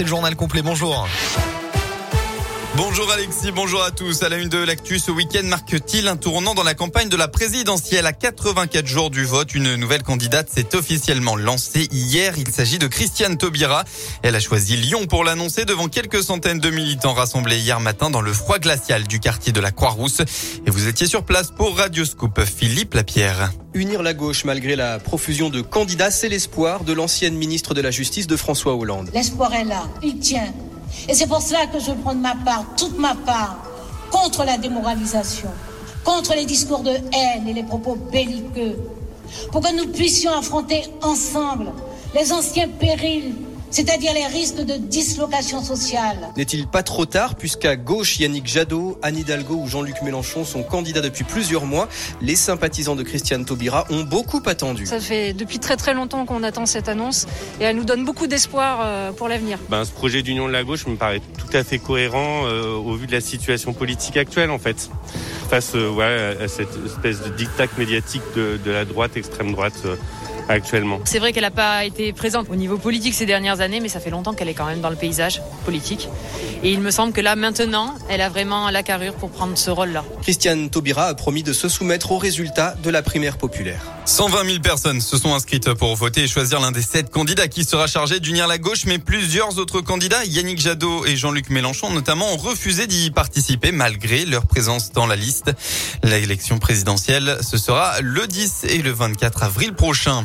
c'est le journal complet. Bonjour. Bonjour Alexis, bonjour à tous. À la une de l'actu, ce week-end marque-t-il un tournant dans la campagne de la présidentielle? À 84 jours du vote. Une nouvelle candidate s'est officiellement lancée hier. Il s'agit de Christiane Taubira. Elle a choisi Lyon pour l'annoncer devant quelques centaines de militants rassemblés hier matin dans le froid glacial du quartier de la Croix-Rousse. Et vous étiez sur place pour Radio Scoop. Philippe Lapierre. Unir la gauche malgré la profusion de candidats, c'est l'espoir de l'ancienne ministre de la Justice de François Hollande. L'espoir est là, il tient. Et c'est pour cela que je prends de ma part, toute ma part, contre la démoralisation, contre les discours de haine et les propos belliqueux, pour que nous puissions affronter ensemble les anciens périls c'est-à-dire les risques de dislocation sociale. N'est-il pas trop tard puisqu'à gauche, Yannick Jadot, Anne Hidalgo ou Jean-Luc Mélenchon sont candidats depuis plusieurs mois Les sympathisants de Christiane Taubira ont beaucoup attendu. Ça fait depuis très très longtemps qu'on attend cette annonce et elle nous donne beaucoup d'espoir euh, pour l'avenir. Ben, ce projet d'union de la gauche me paraît tout à fait cohérent euh, au vu de la situation politique actuelle en fait. Face euh, à cette espèce de dictat médiatique de, de la droite, extrême droite actuellement. C'est vrai qu'elle n'a pas été présente au niveau politique ces dernières années, mais ça fait longtemps qu'elle est quand même dans le paysage politique. Et il me semble que là, maintenant, elle a vraiment la carrure pour prendre ce rôle-là. Christiane Taubira a promis de se soumettre aux résultats de la primaire populaire. 120 000 personnes se sont inscrites pour voter et choisir l'un des sept candidats qui sera chargé d'unir la gauche, mais plusieurs autres candidats, Yannick Jadot et Jean-Luc Mélenchon notamment, ont refusé d'y participer malgré leur présence dans la liste. L'élection présidentielle, ce sera le 10 et le 24 avril prochain.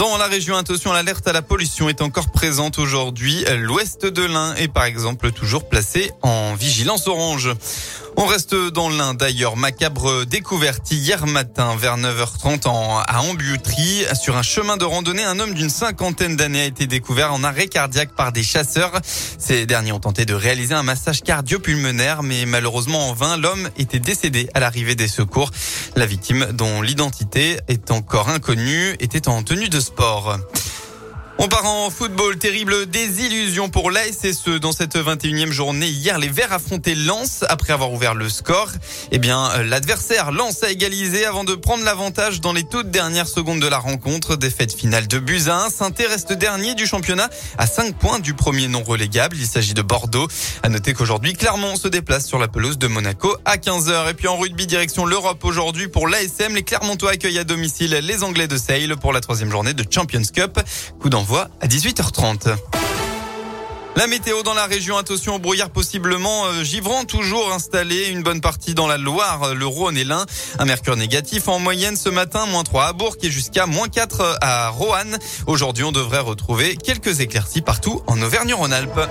Dans la région, attention, l'alerte à la pollution est encore présente aujourd'hui. L'ouest de l'Ain est par exemple toujours placé en vigilance orange. On reste dans l'Ain d'ailleurs. Macabre découverte hier matin vers 9h30 en, à Ambiutry. Sur un chemin de randonnée, un homme d'une cinquantaine d'années a été découvert en arrêt cardiaque par des chasseurs. Ces derniers ont tenté de réaliser un massage cardio-pulmonaire, mais malheureusement en vain, l'homme était décédé à l'arrivée des secours. La victime, dont l'identité est encore inconnue, était en tenue de sport. On part en football. Terrible désillusion pour l'ASSE dans cette 21e journée. Hier, les Verts affrontaient Lens après avoir ouvert le score. Eh bien, l'adversaire Lens a égalisé avant de prendre l'avantage dans les toutes dernières secondes de la rencontre. Défaite finale de Buzyn. saint reste dernier du championnat à 5 points du premier non relégable. Il s'agit de Bordeaux. À noter qu'aujourd'hui, Clermont se déplace sur la pelouse de Monaco à 15h. Et puis en rugby, direction l'Europe aujourd'hui pour l'ASM. Les Clermontois accueillent à domicile les Anglais de Sale pour la troisième journée de Champions Cup. Coup d'envoi à 18h30. La météo dans la région, attention au brouillard possiblement euh, givrant, toujours installé une bonne partie dans la Loire, le Rhône et l'Ain. Un mercure négatif en moyenne ce matin, moins 3 à Bourg et jusqu'à moins 4 à Roanne. Aujourd'hui, on devrait retrouver quelques éclaircies partout en Auvergne-Rhône-Alpes.